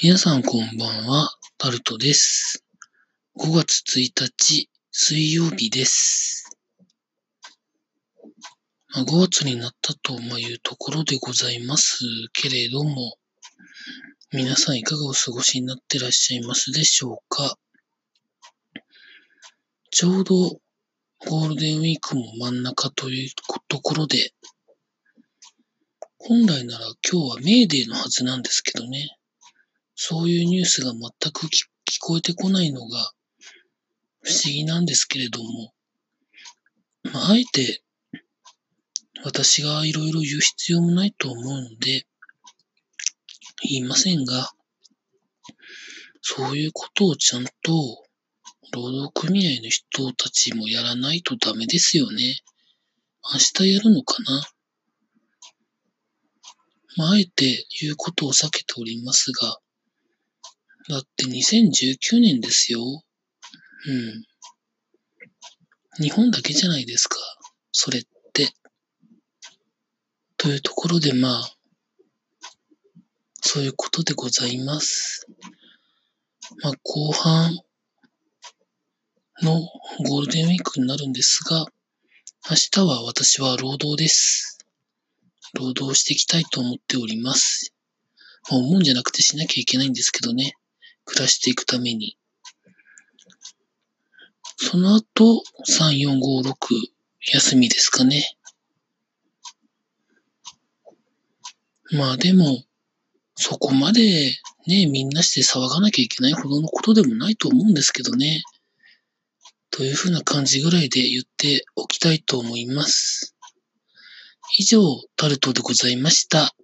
皆さんこんばんは、タルトです。5月1日、水曜日です。まあ、5月になったとまいうところでございますけれども、皆さんいかがお過ごしになってらっしゃいますでしょうかちょうどゴールデンウィークも真ん中というところで、本来なら今日はメーデーのはずなんですけどね。そういうニュースが全く聞こえてこないのが不思議なんですけれども、まあ、あえて私がいろいろ言う必要もないと思うので、言いませんが、そういうことをちゃんと労働組合の人たちもやらないとダメですよね。明日やるのかなまあ、あえて言うことを避けておりますが、だって2019年ですよ。うん。日本だけじゃないですか。それって。というところでまあ、そういうことでございます。まあ、後半のゴールデンウィークになるんですが、明日は私は労働です。労働していきたいと思っております。まあ、思うんじゃなくてしなきゃいけないんですけどね。暮らしていくために。その後、3、4、5、6、休みですかね。まあでも、そこまでね、みんなして騒がなきゃいけないほどのことでもないと思うんですけどね。というふうな感じぐらいで言っておきたいと思います。以上、タルトでございました。